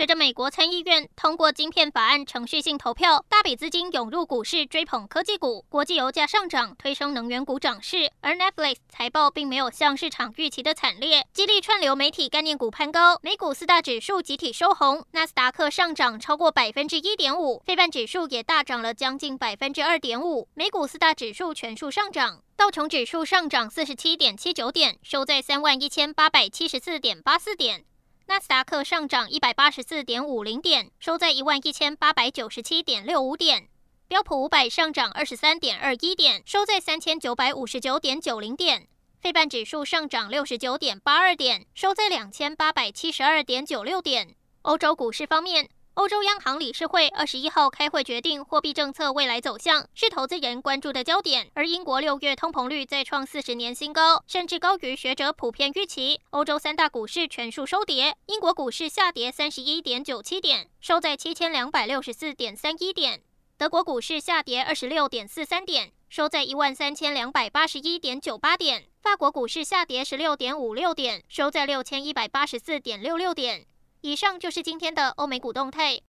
随着美国参议院通过晶片法案程序性投票，大笔资金涌入股市追捧科技股，国际油价上涨推升能源股涨势，而 Netflix 财报并没有像市场预期的惨烈，激励串流媒体概念股攀高，美股四大指数集体收红，纳斯达克上涨超过百分之一点五，费半指数也大涨了将近百分之二点五，美股四大指数全数上涨，道琼指数上涨四十七点七九点，收在三万一千八百七十四点八四点。纳斯达克上涨一百八十四点五零点，收在一万一千八百九十七点六五点。标普五百上涨二十三点二一点，收在三千九百五十九点九零点。费半指数上涨六十九点八二点，收在两千八百七十二点九六点。欧洲股市方面。欧洲央行理事会二十一号开会决定货币政策未来走向，是投资人关注的焦点。而英国六月通膨率再创四十年新高，甚至高于学者普遍预期。欧洲三大股市全数收跌，英国股市下跌三十一点九七点，收在七千两百六十四点三一点；德国股市下跌二十六点四三点，收在一万三千两百八十一点九八点；法国股市下跌十六点五六点，收在六千一百八十四点六六点。以上就是今天的欧美股动态。